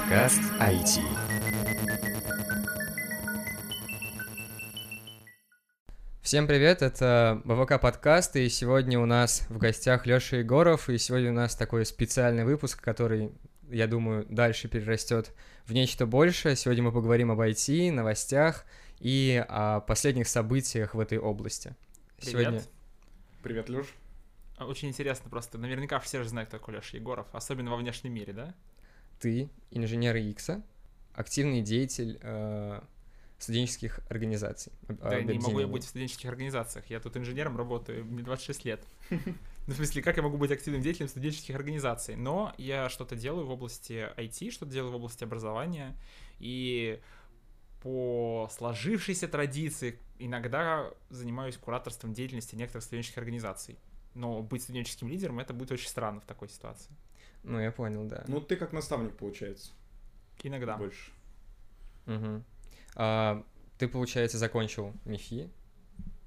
Подкаст IT. Всем привет, это БВК подкаст, и сегодня у нас в гостях Лёша Егоров, и сегодня у нас такой специальный выпуск, который, я думаю, дальше перерастет в нечто большее. Сегодня мы поговорим об IT, новостях и о последних событиях в этой области. Привет. Сегодня... Привет, Лёш. Очень интересно просто. Наверняка все же знают, кто такой Леша Егоров, особенно во внешнем мире, да? Ты инженер Икса, активный деятель э, студенческих организаций. Да, не могу я быть в студенческих организациях. Я тут инженером работаю, мне 26 лет. Ну, в смысле, как я могу быть активным деятелем студенческих организаций? Но я что-то делаю в области IT, что-то делаю в области образования, и по сложившейся традиции иногда занимаюсь кураторством деятельности некоторых студенческих организаций. Но быть студенческим лидером это будет очень странно в такой ситуации. Ну, я понял, да. Ну, ты как наставник, получается, Иногда. больше. Мгм. А, ты, получается, закончил МИФИ,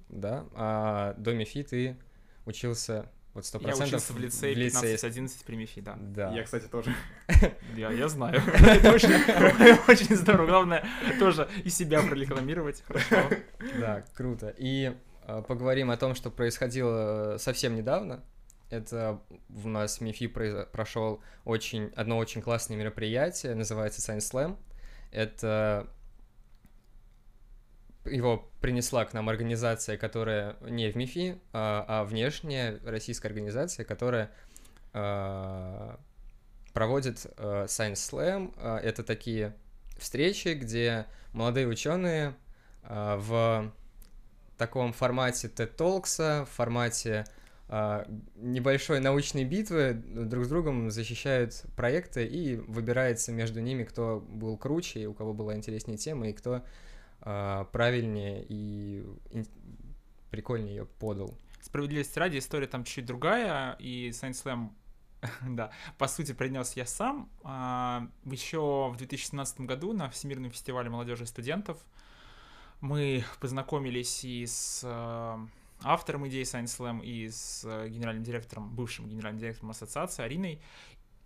да? А до МИФИ ты учился вот сто Я процентов учился в лицее 15-11 при МИФИ, да. Да. Я, кстати, тоже. Я, я знаю. Это очень, очень здорово. Главное тоже и себя прорекламировать. Хорошо. Да, круто. И а, поговорим о том, что происходило совсем недавно. Это у нас в МИФИ прошел очень, одно очень классное мероприятие, называется Science Slam. Это его принесла к нам организация, которая не в МИФИ, а, а внешняя российская организация, которая а, проводит а, Science Slam. Это такие встречи, где молодые ученые в таком формате TED Talks, в формате небольшой научной битвы друг с другом защищают проекты и выбирается между ними, кто был круче, и у кого была интереснее тема, и кто а, правильнее и прикольнее ее подал. Справедливости ради, история там чуть другая, и Science Slam, да, по сути, принес я сам. А, Еще в 2017 году на Всемирном фестивале молодежи и студентов мы познакомились и с э, автором идеи Science Slam, и с э, генеральным директором, бывшим генеральным директором ассоциации Ариной.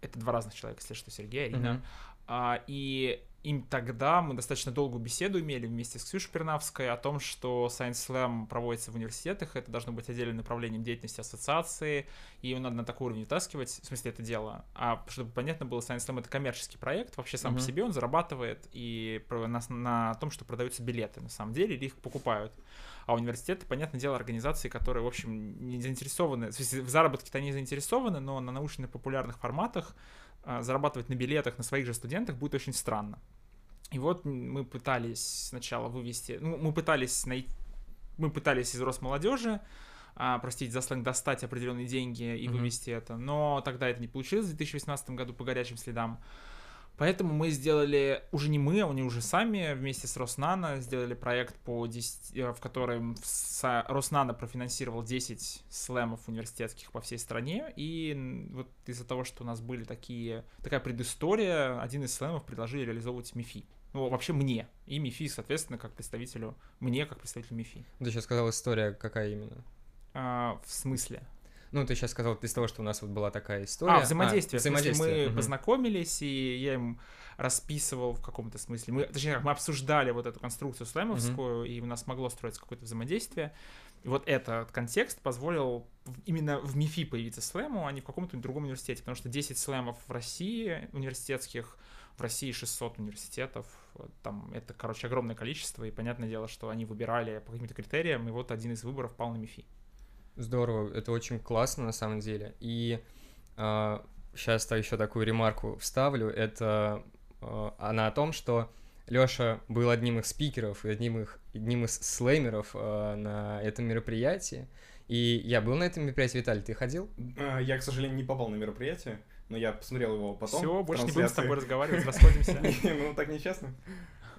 Это два разных человека, если что, Сергей, Арина. Мгм. А, и им тогда мы достаточно долгую беседу имели вместе с Ксюшей Пернавской о том, что Science Slam проводится в университетах, это должно быть отдельным направлением деятельности ассоциации, и его надо на такой уровень вытаскивать, в смысле это дело. А чтобы понятно было, Science Slam это коммерческий проект, вообще сам Мгм. по себе он зарабатывает и на, на том, что продаются билеты на самом деле, или их покупают. А университеты, понятное дело, организации, которые, в общем, не заинтересованы, в, смысле, в заработке-то они заинтересованы, но на научно-популярных форматах а, зарабатывать на билетах на своих же студентах будет очень странно. И вот мы пытались сначала вывести, ну, мы пытались найти, мы пытались из Росмолодежи, а, простите за сленг, достать определенные деньги и Мгм. вывести это, но тогда это не получилось в 2018 году по горячим следам. Поэтому мы сделали, уже не мы, а они уже сами вместе с Роснано сделали проект, по 10, э, в котором Роснано профинансировал 10 слэмов университетских по всей стране. И вот из-за того, что у нас были такие, такая предыстория, один из слэмов предложили реализовывать МИФИ. Ну, вообще мне. И МИФИ, соответственно, как представителю, мне как представителю МИФИ. Ты сейчас сказал история, какая именно? А, в смысле? Ну, ты сейчас сказал из того, что у нас вот была такая история. А, взаимодействие. Смысле, взаимодействие. мы мгм. познакомились, и я им расписывал в каком-то смысле. Мы, точнее, как, мы обсуждали вот эту конструкцию слэмовскую, и у нас могло строиться какое-то взаимодействие. И вот этот контекст позволил именно в МИФИ появиться слэму, а не в каком-то другом университете. Потому что 10 слэмов в России университетских, в России 600 университетов. Там это, короче, огромное количество, и понятное дело, что они выбирали по каким-то критериям, и вот один из выборов пал на МИФИ. Здорово, это очень классно на самом деле. И сейчас еще такую ремарку вставлю. Это а, она о том, что Лёша был одним из спикеров и одним, их, одним из слеймеров а, на этом мероприятии. И я был на этом мероприятии. Виталий, ты ходил? А, Я, к сожалению, не попал на мероприятие, но я посмотрел его потом. Все, больше не будем с тобой разговаривать, расходимся. Ну, так нечестно.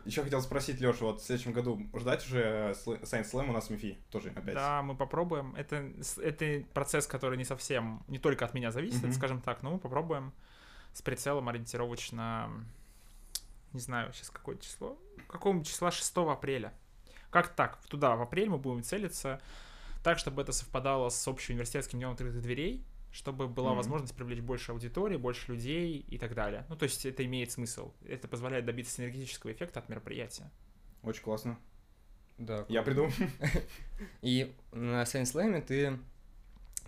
Еще хотел спросить, Леша, вот в следующем году ждать уже сл- Science Slam у нас в МИФИ тоже опять? Да, мы попробуем. Это, это процесс, который не совсем, не только от меня зависит, Мгм. скажем так, но мы попробуем с прицелом ориентировочно, не знаю, сейчас какое число, какого числа 6 апреля. Как так? Туда, в апрель мы будем целиться так, чтобы это совпадало с общеуниверситетским днем открытых дверей. Чтобы была Мгм. возможность привлечь больше аудитории, больше людей и так далее. Ну, то есть это имеет смысл. Это позволяет добиться синергетического эффекта от мероприятия. Очень классно. Да. Я придумал. И на Science Slam ты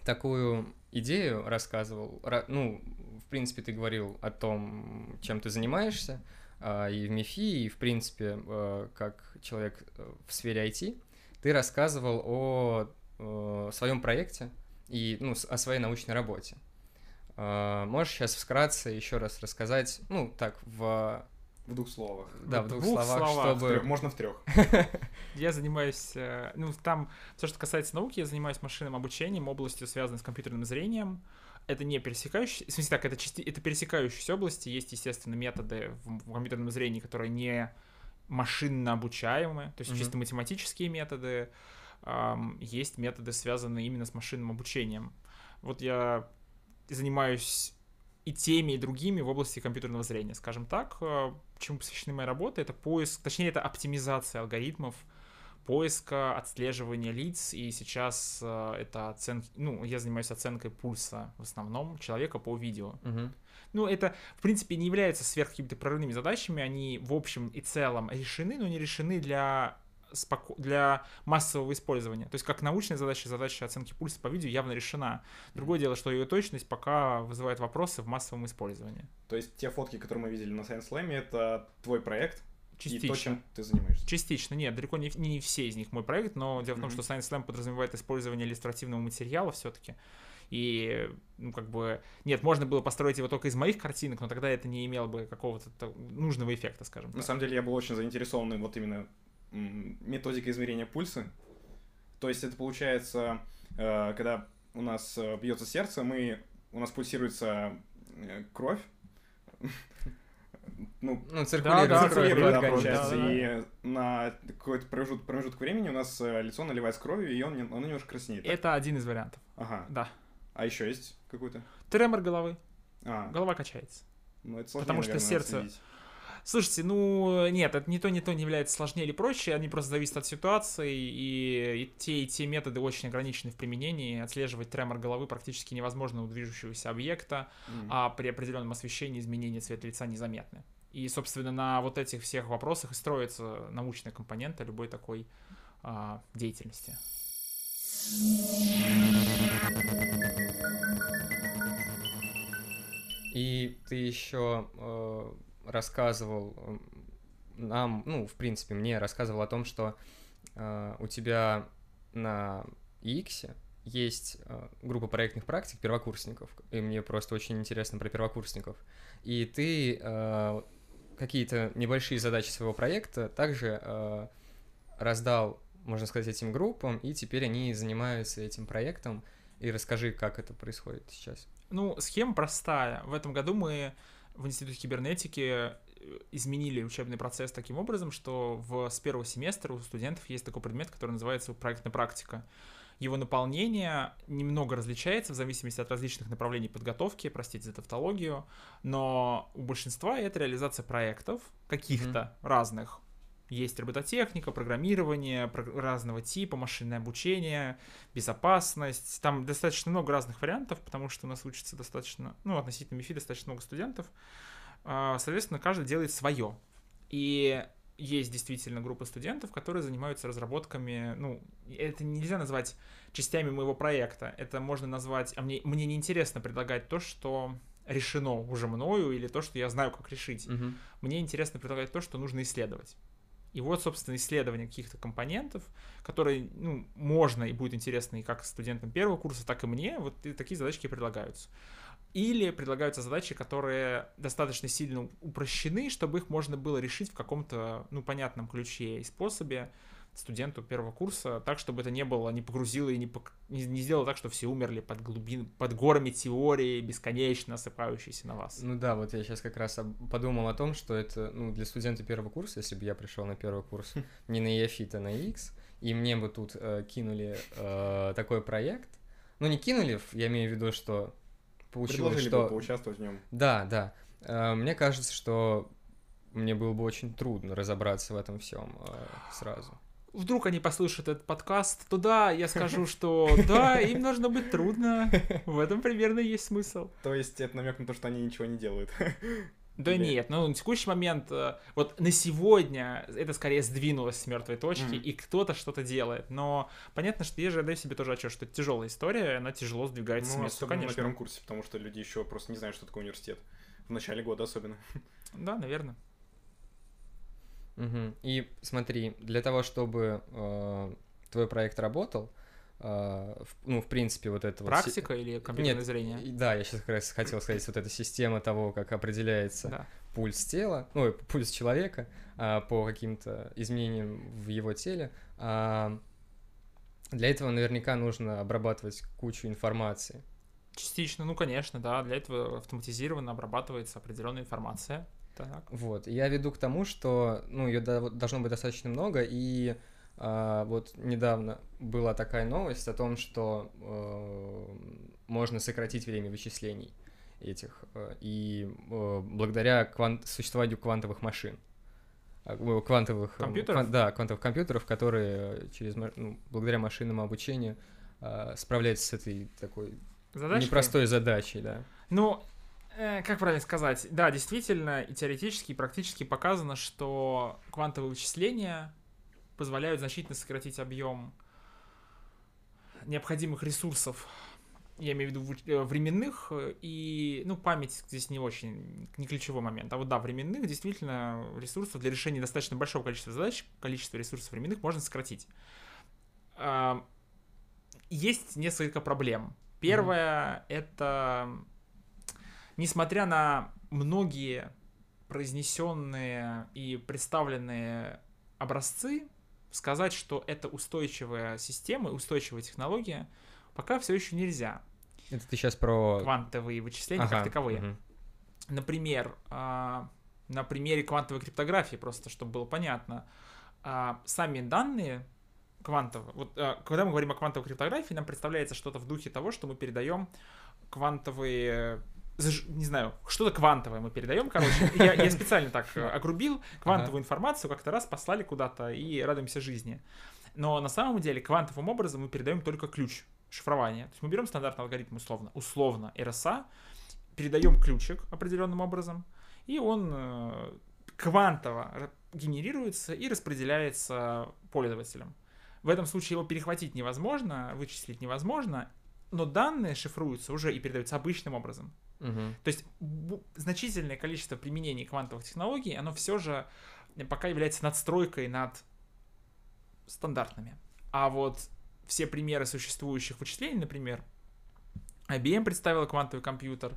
такую идею рассказывал. Ра- Ну, в принципе, ты говорил о том, чем ты занимаешься, а, и в МИФИ, и, в принципе, э, как человек э, в сфере IT. Ты рассказывал о своем проекте и ну, о своей научной работе. А, Можешь сейчас вкратце еще раз рассказать, ну, так, в, В двух словах. да, В в двух, двух словах, словах. В чтобы... трёх- Можно в трех. Я занимаюсь, э, ну, там, все, что касается науки, я занимаюсь машинным обучением, областью, связанной с компьютерным зрением. Это не пересекающие, в смысле так, это, части, это пересекающиеся области, есть, естественно, методы в, в компьютерном зрении, которые не машинно обучаемые, то есть чисто математические методы, есть методы, связанные именно с машинным обучением. Вот я занимаюсь и теми, и другими в области компьютерного зрения, скажем так. Э, Чему посвящены мои работы? Это поиск, точнее, это оптимизация алгоритмов, поиска, отслеживания лиц, и сейчас э, это оценки, ну, я занимаюсь оценкой пульса в основном человека по видео. Мгм. Ну, это, в принципе, не является сверх какими-то прорывными задачами, они в общем и целом решены, но не решены для споко- для массового использования. То есть как научная задача, задача оценки пульса по видео явно решена. Другое дело, что ее точность пока вызывает вопросы в массовом использовании. То есть те фотки, которые мы видели на Science Slam, это твой проект и Частично. то, чем ты занимаешься. Частично, нет, далеко не, не все из них мой проект, но дело в том, что Science Slam подразумевает использование иллюстративного материала все-таки. И, ну, как бы, нет, можно было построить его только из моих картинок, но тогда это не имело бы какого-то нужного эффекта, скажем На так. самом деле я был очень заинтересован вот именно м, методикой измерения пульса. То есть это получается, э, когда у нас э, бьется сердце, мы у нас пульсируется э, кровь. Ну, Ну, циркулирует да, кровь циркулирует, да, получается. да, да. И на какой-то промежуток, промежуток времени у нас лицо наливается кровью, и он, оно немножко краснеет. так? Это один из вариантов, Ага. да. А еще есть какой-то? Тремор головы, А, голова качается. ну это сложнее, потому что наверное, сердце- отследить. Слушайте, ну нет, это ни то, ни то не является сложнее или проще, они просто зависят от ситуации, и, и те, и те методы очень ограничены в применении. Отслеживать тремор головы практически невозможно у движущегося объекта, М. а при определенном освещении изменения цвета лица незаметны. И, собственно, на вот этих всех вопросах и строится научная компонента любой такой а, деятельности. И ты еще э, рассказывал э, нам, ну, в принципе, мне рассказывал о том, что э, у тебя на X есть э, группа проектных практик первокурсников, и мне просто очень интересно про первокурсников. И ты э, какие-то небольшие задачи своего проекта также э, раздал, можно сказать, этим группам, и теперь они занимаются этим проектом. И расскажи, как это происходит сейчас. Ну, схема простая. В этом году мы в Институте кибернетики э, изменили учебный процесс таким образом, что в, с первого семестра у студентов есть такой предмет, который называется проектная практика. Его наполнение немного различается в зависимости от различных направлений подготовки, простите за тавтологию, но у большинства это реализация проектов каких-то разных. Есть робототехника, программирование про- разного типа, машинное обучение, безопасность. Там достаточно много разных вариантов, потому что у нас учится достаточно, ну, относительно МИФИ достаточно много студентов. А, Соответственно, каждый делает свое. И есть действительно группа студентов, которые занимаются разработками, ну, это нельзя назвать частями моего проекта, это можно назвать, а мне, мне неинтересно предлагать то, что решено уже мною, или то, что я знаю, как решить. Мгм. Мне интересно предлагать то, что нужно исследовать. И вот, собственно, исследование каких-то компонентов, которые, ну, можно и будет интересно и как студентам первого курса, так и мне, вот и такие задачки предлагаются. Или предлагаются задачи, которые достаточно сильно упрощены, чтобы их можно было решить в каком-то, ну, понятном ключе и способе студенту первого курса, так, чтобы это не было, не погрузило и не, пок- не, не сделало так, что все умерли под, глубин, под горами теории, бесконечно осыпающейся на вас. Ну да, вот я сейчас как раз подумал о том, что это, ну, для студента первого курса, если бы я пришел на первый курс не на EFIT, а на X, и мне бы тут э, кинули э, такой проект, ну не кинули, я имею в виду, что получилось, Предложили что... бы поучаствовать в нем. Да, да. Э, мне кажется, что мне было бы очень трудно разобраться в этом всем сразу. Вдруг они послушают этот подкаст, то да, я скажу, что да, им должно быть трудно. В этом примерно есть смысл. То есть это намек на то, что они ничего не делают. Да Или- нет, ну на текущий момент, э, вот на сегодня это скорее сдвинулось с мертвой точки, Мгм. и кто-то что-то делает. Но понятно, что я же отдаю себе тоже отчет, что это тяжелая история, она тяжело сдвигается с Ну, места, особенно на конечно. первом курсе, потому что люди еще просто не знают, что такое университет. В начале года особенно. Да, наверное. Мгм. И смотри, для того, чтобы э, твой проект работал, э, в- ну, в принципе, вот это вот... Практика или компьютерное Нет, зрение? Да, я сейчас как раз хотел сказать, вот эта система того, как определяется Да. пульс тела, ну, пульс человека а, по каким-то изменениям в его теле. а, для этого наверняка нужно обрабатывать кучу информации. Частично, ну конечно, да, для этого автоматизированно обрабатывается определенная информация. Так. Вот, я веду к тому, что, ну, ее должно быть достаточно много, и а, вот недавно была такая новость о том, что э, можно сократить время вычислений этих, э, и э, благодаря квант- существованию квантовых машин. А, э, Квантовых... э, Компьютеров? кван- да, квантовых компьютеров, которые э, через, ну, благодаря машинному обучению а, справляются с этой такой Задачка? непростой задачей, да. Ну, э, как правильно сказать? Да, действительно, и теоретически, и практически показано, что квантовые вычисления позволяют значительно сократить объем необходимых ресурсов, я имею в виду э, временных, э, и, ну, память здесь не очень, не ключевой момент, а вот да, временных действительно ресурсов для решения достаточно большого количества задач, количество ресурсов временных можно сократить. Есть несколько проблем. Первое это, несмотря на многие произнесенные и представленные образцы, сказать, что это устойчивая система, устойчивая технология, пока все еще нельзя. Это ты сейчас про... Квантовые вычисления Ага, как таковые. мгм. Например, а, на примере квантовой криптографии, просто чтобы было понятно, а, сами данные квантовые, вот а, когда мы говорим о квантовой криптографии, нам представляется что-то в духе того, что мы передаем квантовые не знаю, что-то квантовое мы передаем, короче. Я, я специально так э, огрубил квантовую информацию, как-то раз послали куда-то и радуемся жизни. Но на самом деле квантовым образом мы передаем только ключ шифрования. То есть мы берем стандартный алгоритм условно, условно RSA, передаем ключик определенным образом, и он э, квантово генерируется и распределяется пользователем. В этом случае его перехватить невозможно, вычислить невозможно, но данные шифруются уже и передаются обычным образом. То есть значительное количество применений квантовых технологий, оно все же пока является надстройкой над стандартными. А вот все примеры существующих вычислений, например, IBM представила квантовый компьютер,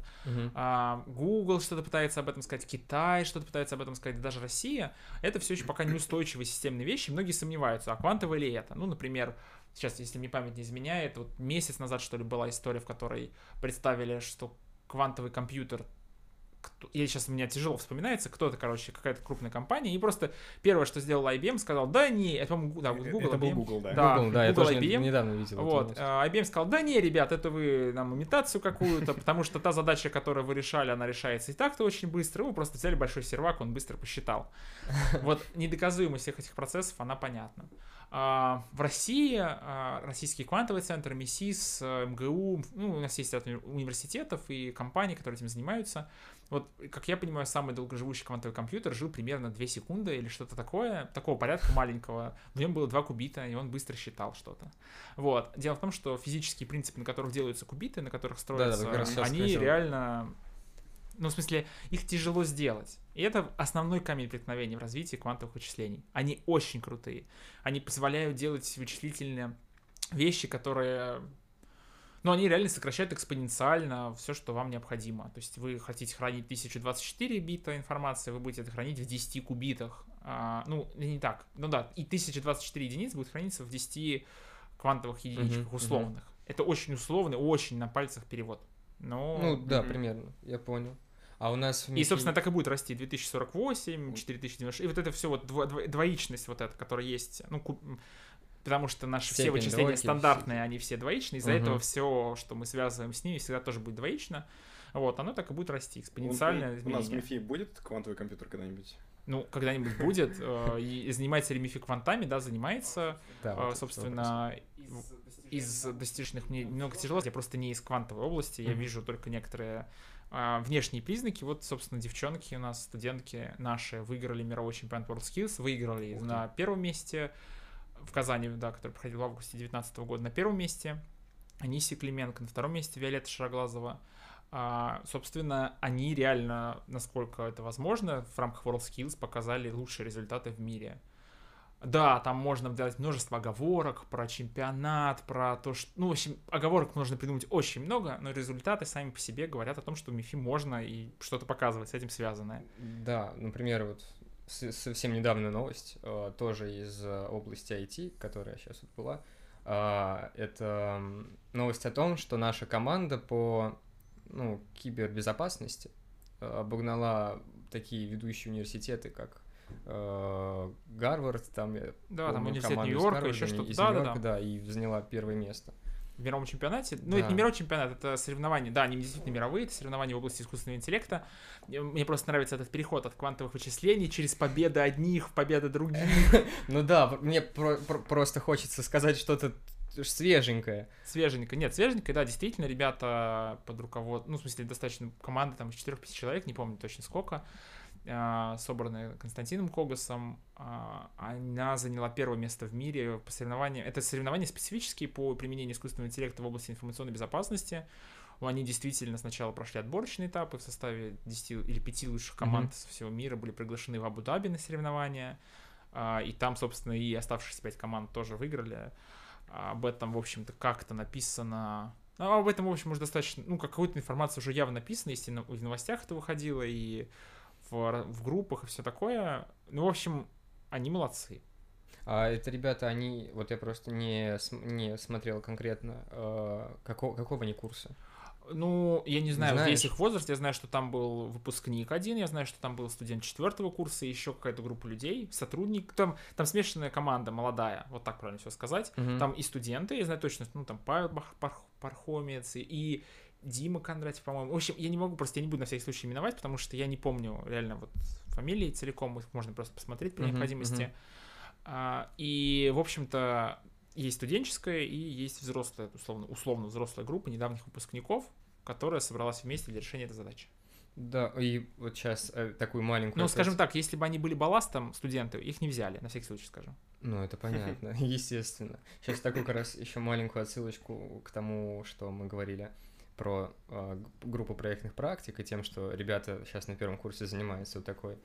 а, Google что-то пытается об этом сказать, Китай что-то пытается об этом сказать, даже Россия, это все еще пока неустойчивые системные вещи, многие сомневаются, а квантовое ли это? Ну, например, сейчас, если мне память не изменяет, вот месяц назад, что ли, была история, в которой представили, что квантовый компьютер кто- я сейчас у меня тяжело вспоминается, кто-то, короче, какая-то крупная компания, и просто первое, что сделал IBM, сказал, да не, это, по-моему, да, вот Google, Это был IBM. Google, да. Да. Google, да, я Google, тоже не- IBM. недавно видел. Вот, а, IBM сказал, да не, ребят, это вы нам имитацию какую-то, потому что та задача, которую вы решали, она решается и так-то очень быстро, вы просто взяли большой сервак, он быстро посчитал. Вот недоказуемость всех этих процессов, она понятна. А, В России а, российский квантовый центр, МИСИС, э, МГУ, ну, у нас есть ряд уни- университетов и компаний, которые этим занимаются. Вот, как я понимаю, самый долгоживущий квантовый компьютер жил примерно 2 секунды или что-то такое, такого порядка маленького. В нем было 2 кубита, и он быстро считал что-то. Вот. Дело в том, что физические принципы, на которых делаются кубиты, на которых строятся, раз сейчас они хотел. реально... Ну, в смысле, их тяжело сделать. И это основной камень преткновения в развитии квантовых вычислений. Они очень крутые. Они позволяют делать вычислительные вещи, которые... Ну, они реально сокращают экспоненциально все, что вам необходимо. То есть вы хотите хранить 1024 бита информации, вы будете это хранить в 10 кубитах. А, ну, не так. Ну да, и 1024 единиц будет храниться в 10 квантовых единичках мгм. условных. Это очень условный, очень на пальцах перевод. Но... Ну, да, мгм. примерно, я понял. А у нас в И, собственно, так и будет расти 2048, 4096. И вот это все вот дво- дво- двоичность вот эта, которая есть. Ну, ку- м, потому что наши все Степень вычисления двойки, стандартные, они все двоичные. Из-за Мгм. этого все, что мы связываем с ними, всегда тоже будет двоично. Вот, оно так и будет расти, экспоненциальное У нас в. МИФИ будет квантовый компьютер когда-нибудь? Ну, когда-нибудь будет. э, занимается ли Мифи квантами, да, занимается. Э. Собственно, из достиженных мне немного тяжело, я просто не из квантовой области, я вижу только некоторые а, внешние признаки. Вот, собственно, девчонки у нас, студентки наши, выиграли мировой чемпионат WorldSkills, выиграли на первом месте в Казани, да, который проходил в августе 2019 года, на первом месте. Аниси Клименко на втором месте, Виолетта Шароглазова. А, собственно, они реально, насколько это возможно, в рамках WorldSkills показали лучшие результаты в мире. Да, там можно делать множество оговорок про чемпионат, про то, что... Ну, в общем, оговорок можно придумать очень много, но результаты сами по себе говорят о том, что в МИФИ можно и что-то показывать с этим связанное. Да, например, вот совсем недавняя новость, э, тоже из э, области IT, которая сейчас вот была. А, Это новость о том, что наша команда по ну, кибербезопасности э, обогнала такие ведущие университеты, как Гарвард, там Да, там университет Нью-Йорка, еще что-то. Да, да. да, и заняла первое место. В мировом чемпионате. Ну, это Да. не мировой чемпионат, это соревнования. Да, они действительно мировые, это соревнования в области искусственного интеллекта. Мне- просто нравится этот переход от квантовых вычислений через победы одних в победы других. Ну да, мне про- про- просто хочется сказать что-то свеженькое. Свеженько. Нет, свеженько, да, действительно, ребята под руководством, ну, в смысле, достаточно команда там из 4-5 человек, не помню точно сколько, собранная Константином Когасом, а, она заняла первое место в мире по соревнованиям. Это соревнования специфические по применению искусственного интеллекта в области информационной безопасности. Они действительно сначала прошли отборочные этапы в составе 10 или 5 лучших команд со всего мира, были приглашены в Абу-Даби на соревнования. А, И там, собственно, и оставшиеся 5 команд тоже выиграли. А, Об этом, в общем-то, как-то написано. Ну, об этом, в общем, уже достаточно, ну, какую-то информацию уже явно написано, если в новостях это выходило, и в, группах, и все такое. Ну, в общем, они молодцы. А это ребята, они, вот я просто не, не смотрел конкретно, э, какого, какого они курса. Ну, я не знаю, Знаешь. весь их возраст, я знаю, что там был выпускник один, я знаю, что там был студент четвертого курса, еще какая-то группа людей, сотрудник, там, там смешанная команда, молодая, вот так правильно все сказать. Там и студенты, я знаю точно, ну, там Павел Пархомец, и- и Дима Кондратьев, по-моему. В общем, я не могу, просто я не буду на всякий случай именовать, потому что я не помню реально вот фамилии целиком, их можно просто посмотреть при необходимости. А, и, в общем-то, есть студенческая и есть взрослая, условно, условно взрослая группа недавних выпускников, которая собралась вместе для решения этой задачи. Да, и вот сейчас такую маленькую... Ну, скажем так, если бы они были балластом, студенты, их не взяли, на всякий случай скажем. Ну, это понятно, естественно. Сейчас такую как раз еще маленькую отсылочку к тому, что мы говорили про э, группу проектных практик и тем, что ребята сейчас на первом курсе занимаются вот такой...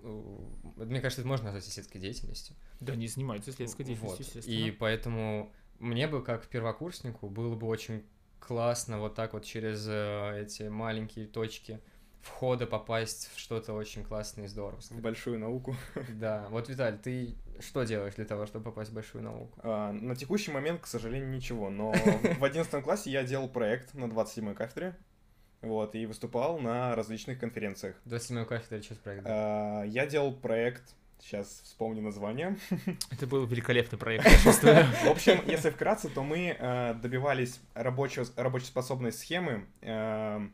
э, Мне кажется, это можно назвать исследовательской деятельностью. Да, они занимаются исследовательской Вот. деятельностью, естественно. И поэтому мне бы, как первокурснику, было бы очень классно вот так вот через э, эти маленькие точки входа попасть в что-то очень классное и здоровское. В большую науку. Да, вот, Виталь, ты что делаешь для того, чтобы попасть в большую науку? А, На текущий момент, к сожалению, ничего, но в 11 классе я делал проект на 27-й кафедре, вот, и выступал на различных конференциях. 27 кафедра, что проект? был? А, Я делал проект, сейчас вспомню название. Это был великолепный проект, я чувствую. В общем, если вкратце, то мы э, добивались рабочего, рабочеспособной схемы, э, м,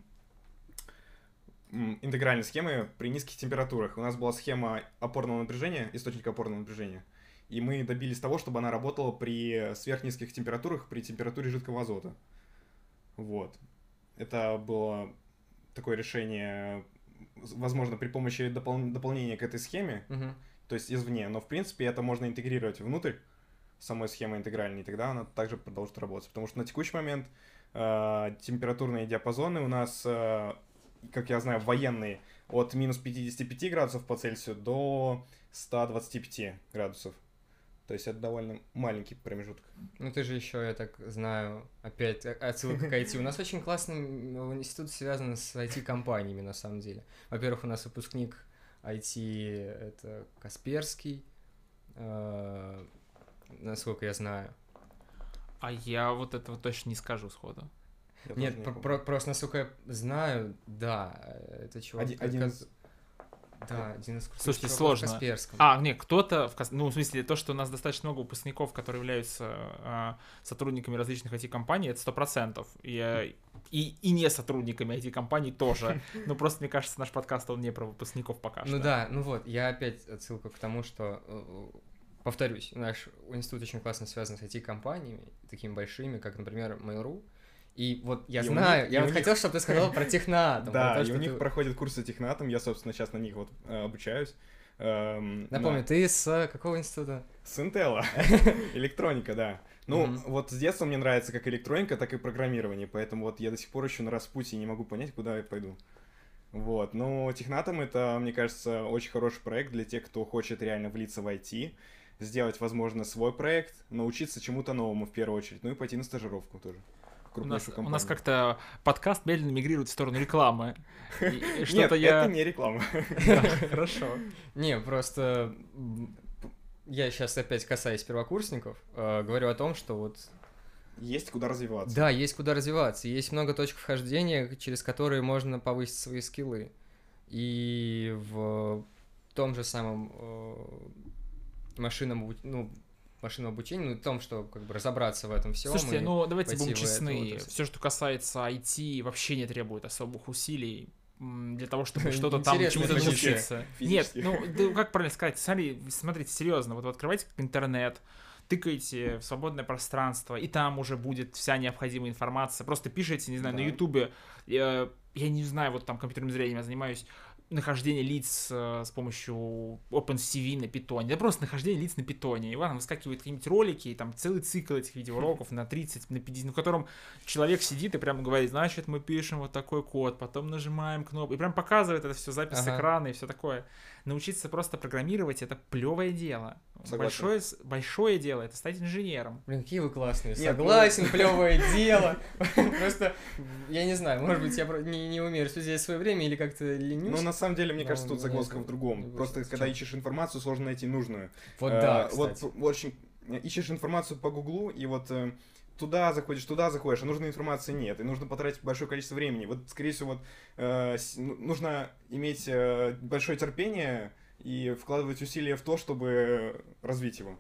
интегральной схемы при низких температурах. У нас была схема опорного напряжения, источника опорного напряжения, и мы добились того, чтобы она работала при сверхнизких температурах, при температуре жидкого азота. Вот. Это было такое решение, возможно, при помощи допол- дополнения к этой схеме, Мгм. то есть извне, но в принципе это можно интегрировать внутрь самой схемы интегральной, и тогда она также продолжит работать. Потому что на текущий момент э, температурные диапазоны у нас, э, как я знаю, военные, от минус 55 градусов по Цельсию до 125 градусов. То есть это довольно маленький промежуток. Ну ты же еще, я так знаю, опять отсылка к IT. У нас очень классный м, институт связан с IT-компаниями, на самом деле. Во-первых, у нас выпускник IT — это Касперский, э, насколько я знаю. А я вот этого точно не скажу сходу. Я Нет, не про- просто насколько я знаю, да, э, это чувак... Один- один из- Да, один из крутых Слушайте, в сложно. Касперском. А, нет, кто-то, в Кас- ну, в смысле, то, что у нас достаточно много выпускников, которые являются а, сотрудниками различных IT-компаний, это сто процентов. И, э, и, и не сотрудниками IT-компаний тоже. Ну, просто, мне кажется, наш подкаст, он не про выпускников пока что. Ну да, ну вот, я опять отсылка к тому, что, э, повторюсь, наш институт очень классно связан с IT-компаниями, такими большими, как, например, Mail.ru. И вот я И знаю, них- я вот них- хотел, чтобы ты сказал про технатом. Да, про то, и у них ты- проходят курсы технатом, я, собственно, сейчас на них вот э, обучаюсь. Эм, Напомню, на- ты с э, какого института? С Intel. Электроника, да. Ну, Мгм. вот с детства мне нравится как электроника, так и программирование, поэтому вот я до сих пор еще на распутье не могу понять, куда я пойду. Вот, но Технатом это, мне кажется, очень хороший проект для тех, кто хочет реально влиться в IT, сделать, возможно, свой проект, научиться чему-то новому в первую очередь, ну и пойти на стажировку тоже. В У нас, крупнейшую у нас компанию. как-то подкаст медленно мигрирует в сторону рекламы. Нет, это не реклама. Хорошо. Не, просто я сейчас опять касаюсь первокурсников, э, говорю о том, что вот Есть куда развиваться. Да, есть куда развиваться, есть много точек вхождения, через которые можно повысить свои скиллы. И в том же самом э, машинном, ну, машинном обучении, ну, в том, что как бы разобраться в этом всем. Слушайте, ну давайте будем честны. Все, что касается IT, вообще не требует особых усилий для того, чтобы что-то там чему-то научиться. Нет, ну да как правильно сказать, смотри, смотрите, серьезно, вот вы открываете интернет, тыкаете в свободное пространство, и там уже будет вся необходимая информация. Просто пишите, не знаю, на Да. Ютубе, э, я не знаю, вот там компьютерным зрением я занимаюсь, нахождение лиц э, с помощью OpenCV на питоне. Да просто нахождение лиц на питоне. И вам выскакивают какие-нибудь ролики, и там целый цикл этих видеоуроков на 30, на 50, в котором человек сидит и прям говорит, значит, мы пишем вот такой код, потом нажимаем кнопку, и прям показывает это все запись с Ага. экрана и все такое. Научиться просто программировать это плевое дело. Согласен. Большое, большое дело это стать инженером. Блин, какие вы классные. Нет, ну- Согласен, плевое дело. Просто, я не знаю, может быть, я не, не умею распределять свое время или как-то ленюсь. Ну, на самом деле, мне Ну, кажется, тут ну, загвоздка в другом. Просто, в когда ищешь информацию, сложно найти нужную. Вот Э, да, Вот кстати. п- очень ищешь информацию по Гуглу, и вот э, туда заходишь, туда заходишь, а нужной информации нет, и нужно потратить большое количество времени. Вот, скорее всего, вот, э, ну, нужно иметь э, большое терпение и вкладывать усилия в то, чтобы развить его.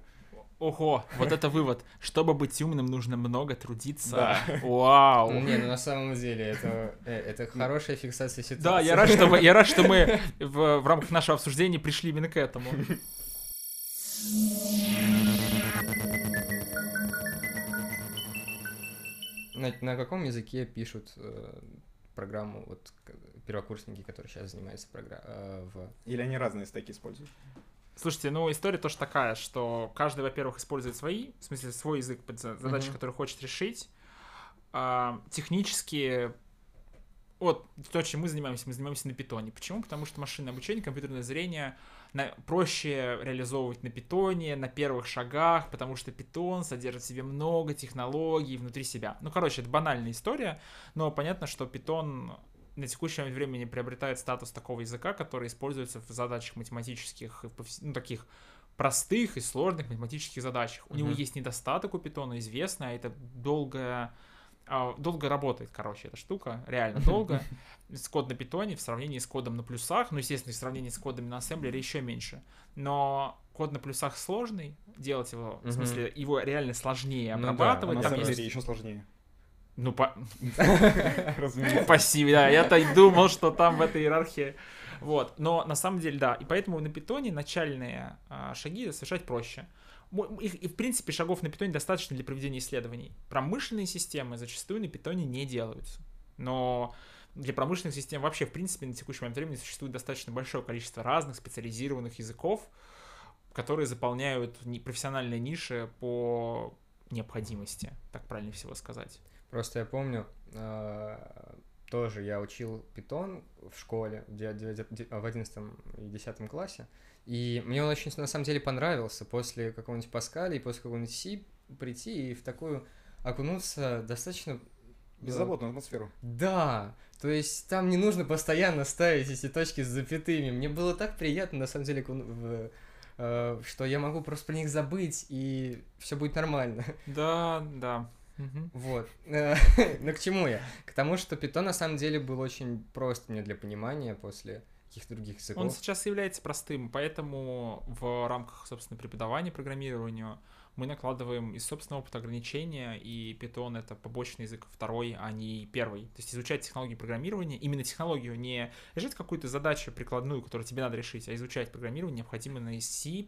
Ого, вот это вывод. Чтобы быть умным, нужно много трудиться. Да. Вау. Не, ну на самом деле это, э, это хорошая фиксация ситуации. Да, я рад, что мы, я рад, что мы в, в рамках нашего обсуждения пришли именно к этому. На, на каком языке пишут э, программу вот первокурсники, которые сейчас занимаются програ- э, в... Или они разные стеки используют? Слушайте, ну история тоже такая, что каждый, во-первых, использует свои, в смысле свой язык под за- задачи, Мгм. которые хочет решить. А, технически, вот то, чем мы занимаемся, мы занимаемся на питоне. Почему? Потому что машинное обучение, компьютерное зрение на- проще реализовывать на питоне, на первых шагах, потому что питон содержит в себе много технологий внутри себя. Ну, короче, это банальная история, но понятно, что питон на текущее времени приобретает статус такого языка, который используется в задачах математических, ну, таких простых и сложных математических задачах. У него есть недостаток у питона, известно, а это долго, а, долго работает, короче, эта штука, реально долго. Код на питоне в сравнении с кодом на плюсах, ну, естественно, в сравнении с кодами на ассемблере еще меньше. Но код на плюсах сложный, делать его, в смысле, его реально сложнее Ну да, А обрабатывать. на есть- деле еще сложнее. Ну, по- Разумеется. Спасибо, да, я-то и думал, что там в этой иерархии. Вот, но на самом деле, да, и поэтому на питоне начальные а, шаги совершать проще. Их, и, в принципе, шагов на питоне достаточно для проведения исследований. Промышленные системы зачастую на питоне не делаются. Но для промышленных систем вообще, в принципе, на текущий момент времени существует достаточно большое количество разных специализированных языков, которые заполняют профессиональные ниши по необходимости, так правильно всего сказать. Просто я помню, э, тоже я учил питон в школе в 11 и 10 классе, и мне он очень на самом деле понравился после какого-нибудь Паскаля и после какого-нибудь Си прийти и в такую окунуться достаточно... э, Беззаботную атмосферу. Да, то есть там не нужно постоянно ставить эти точки с запятыми. Мне было так приятно, на самом деле, в- э, что я могу просто про них забыть, и все будет нормально. Да, да. Вот. Э, Но к чему я? К тому, что питон на самом деле был очень прост мне для понимания после каких-то других языков. Он сейчас является простым, поэтому в рамках, собственно, преподавания программированию мы накладываем из собственного опыта ограничения, и Python — это побочный язык второй, а не первый. То есть изучать технологии программирования, именно технологию, не решать какую-то задачу прикладную, которую тебе надо решить, а изучать программирование необходимо на C++,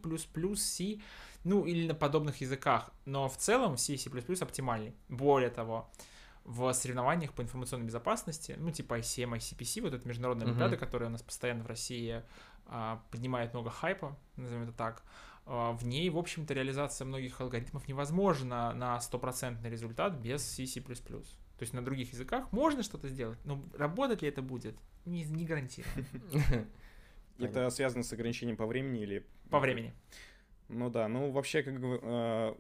C, ну или на подобных языках. Но в целом C C++ оптимальный. Более того, в соревнованиях по информационной безопасности, ну, типа ICM, ICPC, вот эта международная uh-huh. олимпиада, которая у нас постоянно в России а, поднимает много хайпа, назовем это так, а, в ней, в общем-то, реализация многих алгоритмов невозможна на стопроцентный результат без C++. То есть на других языках можно что-то сделать, но работать ли это будет, не, не гарантирую. Это связано с ограничением по времени или... По времени. Ну да, ну вообще, как бы, э,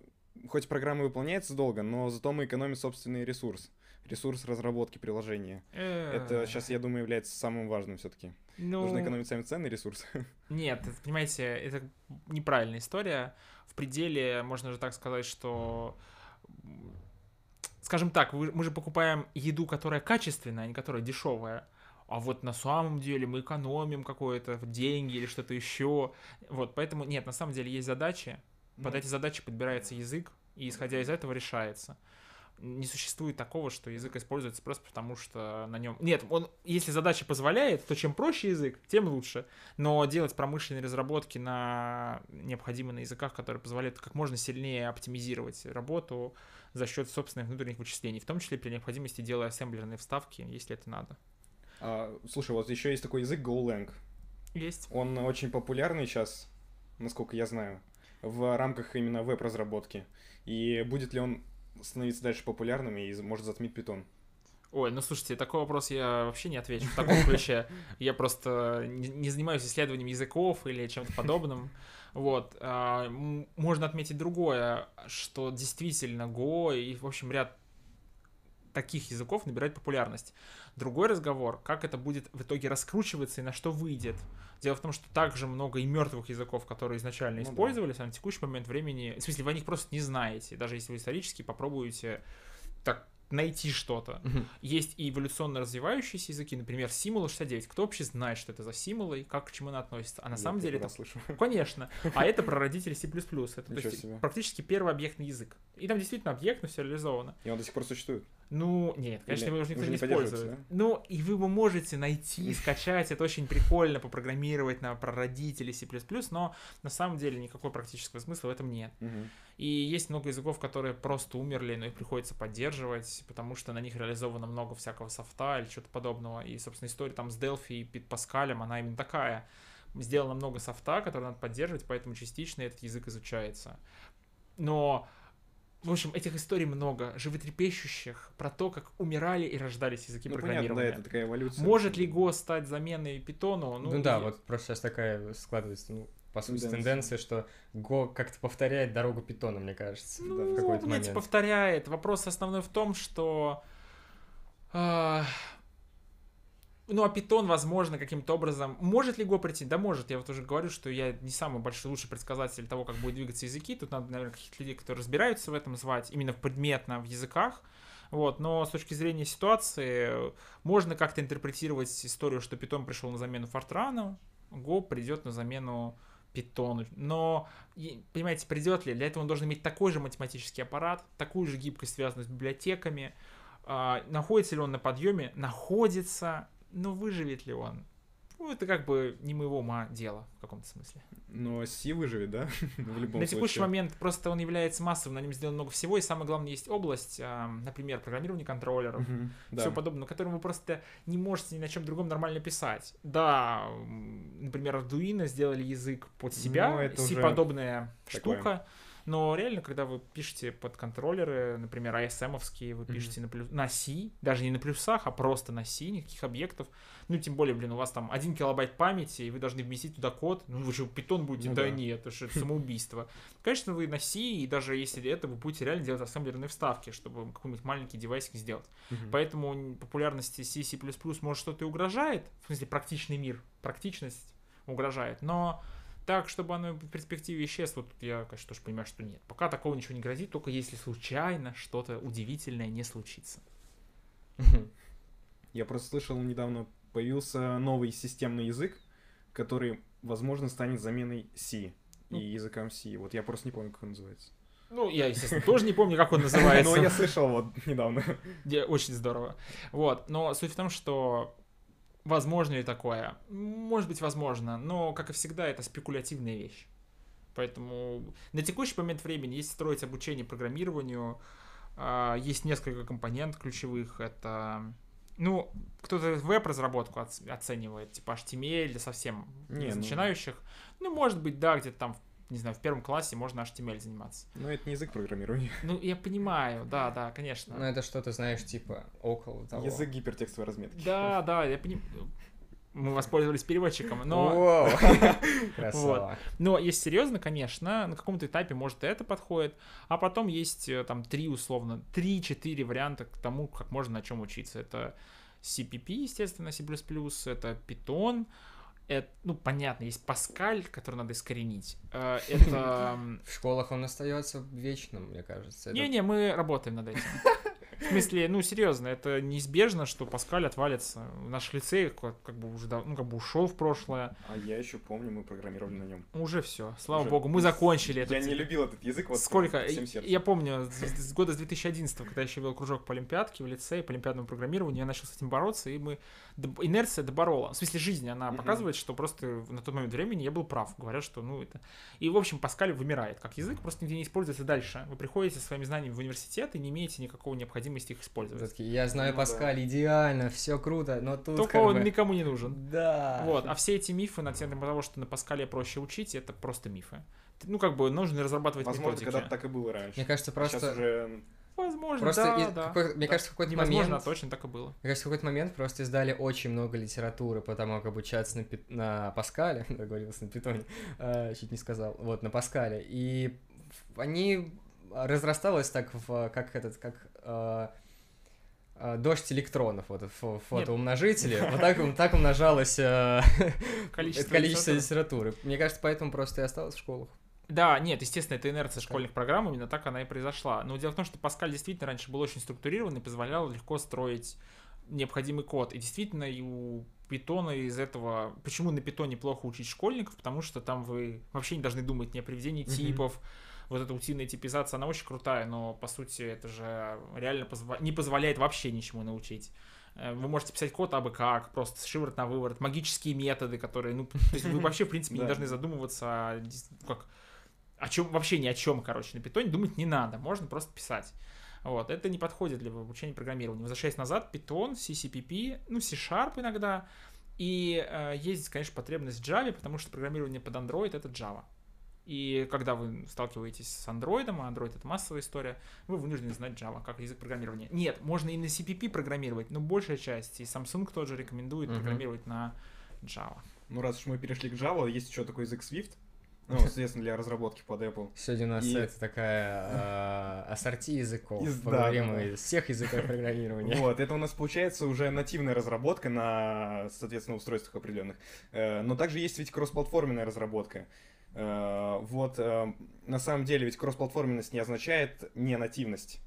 хоть программа выполняется долго, но зато мы экономим собственный ресурс. Ресурс разработки приложения. Это сейчас, я думаю, является самым важным все-таки. Ну... Нужно экономить сами цены и ресурсы. Нет, понимаете, это неправильная история. В пределе, можно же так сказать, что скажем так, мы же покупаем еду, которая качественная, а не которая дешевая. А вот на самом деле мы экономим какое-то деньги или что-то еще. Вот, поэтому нет, на самом деле есть задачи. Под ну. эти задачи подбирается язык, и исходя из этого решается не существует такого, что язык используется просто потому, что на нем... Нет, он, если задача позволяет, то чем проще язык, тем лучше. Но делать промышленные разработки на необходимые на языках, которые позволяют как можно сильнее оптимизировать работу за счет собственных внутренних вычислений, в том числе при необходимости делая ассемблерные вставки, если это надо. А, слушай, вот еще есть такой язык GoLang. Есть. Он очень популярный сейчас, насколько я знаю, в рамках именно веб-разработки. И будет ли он становиться дальше популярным и может затмить питон? Ой, ну слушайте, такой вопрос я вообще не отвечу в таком ключе. Я просто не занимаюсь исследованием языков или чем-то подобным. Вот. А, можно отметить другое, что действительно Go и, в общем, ряд таких языков набирает популярность. Другой разговор, как это будет в итоге раскручиваться и на что выйдет. Дело в том, что также много и мертвых языков, которые изначально ну, использовались, да. а на текущий момент времени, в смысле, вы о них просто не знаете. Даже если вы исторически попробуете так найти что-то. Угу. Есть и эволюционно развивающиеся языки, например, Simula 69. Кто вообще знает, что это за Simula и как к чему она относится? А на Я самом деле это... Слышу. Конечно. А это прародители C++. Это есть, практически первый объектный язык. И там действительно объектно все реализовано. И он до сих пор существует. Ну, нет, конечно, Или его уже никто не, не использует. Да? Ну, и вы его можете найти, скачать, это очень прикольно, попрограммировать на прародителе C++, но на самом деле никакого практического смысла в этом нет. Угу. И есть много языков, которые просто умерли, но их приходится поддерживать, потому что на них реализовано много всякого софта или что-то подобного. И, собственно, история там с Delphi и Пит Паскалем, она именно такая. Сделано много софта, который надо поддерживать, поэтому частично этот язык изучается. Но в общем, этих историй много, животрепещущих, про то, как умирали и рождались языки ну, программирования. Понятно, да, это такая эволюция. Может ли Go стать заменой питону? Ну, ну да, вот просто сейчас такая складывается, ну, по сути, тенденция, тенденция что Go как-то повторяет дорогу питона, мне кажется, ну, да, в какой-то момент. повторяет. Вопрос основной в том, что... Э, ну, а питон, возможно, каким-то образом... Может ли Go прийти? Да может. Я вот уже говорю, что я не самый большой, лучший предсказатель того, как будет двигаться языки. Тут надо, наверное, каких-то людей, которые разбираются в этом, звать именно предметно в языках. Вот, но с точки зрения ситуации можно как-то интерпретировать историю, что питон пришел на замену Фортрану, Go придет на замену питону. Но, понимаете, придет ли? Для этого он должен иметь такой же математический аппарат, такую же гибкость, связанную с библиотеками. А, находится ли он на подъеме? Находится но выживет ли он? Ну, это как бы не моего ума дело в каком-то смысле. Но Си выживет, да? в любом На текущий случае. момент просто он является массовым, на нем сделано много всего, и самое главное, есть область, э, например, программирование контроллеров, угу, да. все подобное, на котором вы просто не можете ни на чем другом нормально писать. Да, например, Arduino сделали язык под себя, C-подобная штука. Но реально, когда вы пишете под контроллеры, например, ASM-овские, вы пишете mm-hmm. на, плюс, на C, даже не на плюсах, а просто на C, никаких объектов. Ну, тем более, блин, у вас там один килобайт памяти, и вы должны вместить туда код. Ну, вы же питон будете, ну, да, да нет, это же самоубийство. Конечно, вы на C, и даже если это, вы будете реально делать ассемблерные вставки, чтобы какой-нибудь маленький девайсик сделать. Mm-hmm. Поэтому популярности C, C++ может что-то и угрожает, в смысле практичный мир, практичность угрожает, но так, чтобы оно в перспективе исчезло, тут я, конечно, тоже понимаю, что нет. Пока такого ничего не грозит, только если случайно что-то удивительное не случится. Я просто слышал недавно, появился новый системный язык, который, возможно, станет заменой C и Ну. языкам C. Вот я просто не помню, как он называется. Ну, я, естественно, тоже не помню, как он называется. Но я слышал вот недавно. Очень здорово. Вот. Но суть в том, что возможно ли такое? Может быть, возможно. Но, как и всегда, это спекулятивная вещь. Поэтому на текущий момент времени, если строить обучение программированию, а, есть несколько компонент ключевых. Это, ну, кто-то веб-разработку оц- оценивает, типа HTML для совсем Не, ну- начинающих. Ну, может быть, да, где-то там, не знаю, в первом классе можно HTML заниматься. Но это не язык программирования. Ну, я понимаю, да, да, конечно. Ну, это что-то, знаешь, типа около того. Язык гипертекстовой разметки. Да, да, я понимаю. Мы воспользовались переводчиком, но. Красава. но если серьезно, конечно, на каком-то этапе, может, и это подходит, а потом есть э, там три, условно, три-четыре варианта к тому, как можно на чем учиться. Это CPP, естественно, C++, это Python, это, ну, понятно, есть Паскаль, который надо искоренить. Э, Это... В школах он остается вечным, мне кажется. Не-не, мы работаем над этим. В смысле, ну, серьезно, это неизбежно, что Паскаль отвалится. Наш лицей как, как бы уже дав- ну, как бы ушел в прошлое. А я еще помню, мы программировали на нем. Уже все, слава Уже. богу, мы закончили это. Я не любил этот язык вот Сколько? Я помню, с, с года с 2011, когда я еще вел кружок по олимпиадке в лицее, по олимпиадному программированию, я начал с этим бороться, и мы... Инерция доборола. В смысле, жизнь, она показывает, что просто на тот момент времени я был прав. Говорят, что, ну, это... И, в общем, Паскаль вымирает как язык, просто нигде не используется дальше. Вы приходите со своими знаниями в университет и не имеете никакой необходимости их использовать. Такие, Я знаю Ну да. Паскаль идеально, все круто, но тут Только как он бы- никому не нужен. Да. Вот, а все эти мифы на тему того, что на Паскале проще учить, это просто мифы. Ну, как бы, нужно разрабатывать Возможно, методики. когда-то так и было раньше. Мне кажется, А Сейчас просто... уже... Возможно, Просто, да, и- да. какой- мне Да. кажется, в какой-то Невозможно, момент... а точно так и было. Мне кажется, в какой-то момент просто издали очень много литературы по тому, как обучаться на, пи- на Паскале, договорился на питоне, э, чуть не сказал, вот, на Паскале, и они разрасталось так в, как этот, как э, э, дождь электронов, вот, фо- фотоумножители, вот так, так умножалось э, Количество количество литературы. Мне кажется, поэтому просто и осталось в школах. Да, нет, естественно, это инерция школьных программ, именно так она и произошла. Но дело в том, что Паскаль действительно раньше был очень структурирован и позволял легко строить необходимый код. И действительно, и у питона из этого... Почему на питоне плохо учить школьников? Потому что там вы вообще не должны думать ни о приведении Мгм. типов, вот эта утиная типизация, она очень крутая, но по сути это же реально позва- не позволяет вообще ничему научить. Э, Вы можете писать код абы как, просто шиворот на выворот, магические методы, которые, ну, то есть вы вообще, в принципе, не должны задумываться, о как, о чем, вообще ни о чем, короче, на питоне думать не надо, можно просто писать. Вот, это не подходит для обучения программированию. Возвращаясь назад, Python, CCPP, ну, C-Sharp иногда, и э, есть, конечно, потребность в Java, потому что программирование под Android — это Java. И когда вы сталкиваетесь с Android, а Android это массовая история, вы вынуждены знать Java как язык программирования. Нет, можно и на CPP программировать, но большая часть, и Samsung тоже рекомендует Мгм. программировать на Java. Ну, раз уж мы перешли к Java, есть еще такой язык Swift. Ну, соответственно, для разработки под Apple. Сегодня у нас И- это такая э, ассорти языков. Из- Поговорим да, да. из всех языков программирования. Вот, это у нас получается уже нативная разработка на, соответственно, устройствах определенных. Э, Но также есть ведь кроссплатформенная разработка. Э, Вот, э, на самом деле, ведь кроссплатформенность не означает не нативность.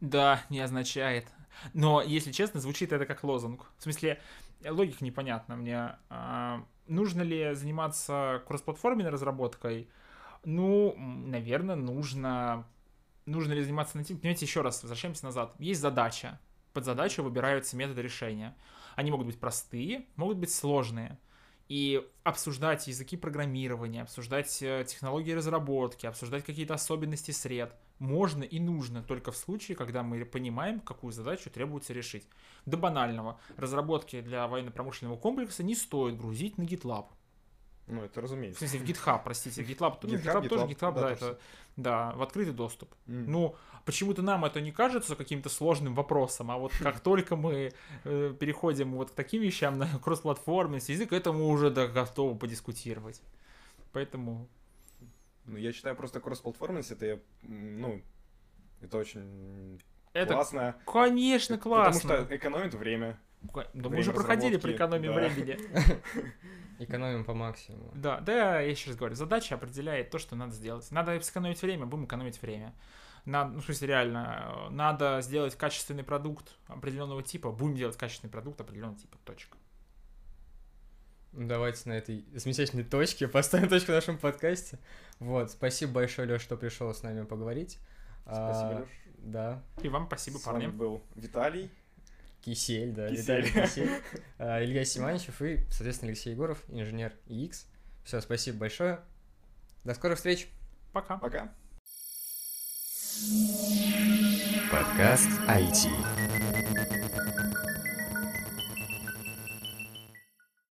Да, не означает. Но, если честно, звучит это как лозунг. В смысле, логика непонятна мне. А, нужно ли заниматься кроссплатформенной разработкой? Ну, наверное, нужно... Нужно ли заниматься натив... Понимаете, еще раз, возвращаемся назад. Есть задача. Под задачу выбираются методы решения. Они могут быть простые, могут быть сложные. И обсуждать языки программирования, обсуждать э, технологии разработки, обсуждать какие-то особенности сред можно и нужно только в случае, когда мы понимаем, какую задачу требуется решить. До банального. Разработки для военно-промышленного комплекса не стоит грузить на GitLab. Ну, это В разумеется. смысле, в GitHub, простите, GitLab, то- GitHub, GitHub тоже GitLab, GitLab, да, да, это, да, в открытый доступ. М. Ну, почему-то нам это не кажется каким-то сложным вопросом, а вот как только мы э, переходим вот к таким вещам на кроссплатформенность, язык, это мы уже да, готовы подискутировать. Поэтому, Ну, я считаю, просто кроссплатформенность это, ну, это очень это, классно. конечно, классно. Потому что экономит время. Да мы уже проходили при экономии да. времени. Экономим по максимуму. Да, да, я еще раз говорю, задача определяет то, что надо сделать. Надо сэкономить время, будем экономить время. Надо, ну, в смысле, реально, э, надо сделать качественный продукт определенного типа, будем делать качественный продукт определенного типа, точка. Давайте на этой замечательной точке поставим точку в нашем подкасте. Вот, спасибо большое, Лёш, что пришел с нами поговорить. Спасибо, А, Лёш. Да, И вам спасибо, С вами парни. был Виталий. Кисель, да, Кисель. Виталий Кисель, а, Илья Симанчев и, соответственно, Алексей Егоров, инженер ИИКС. Все, спасибо большое. До скорых встреч. Пока. Пока. Подкаст IT.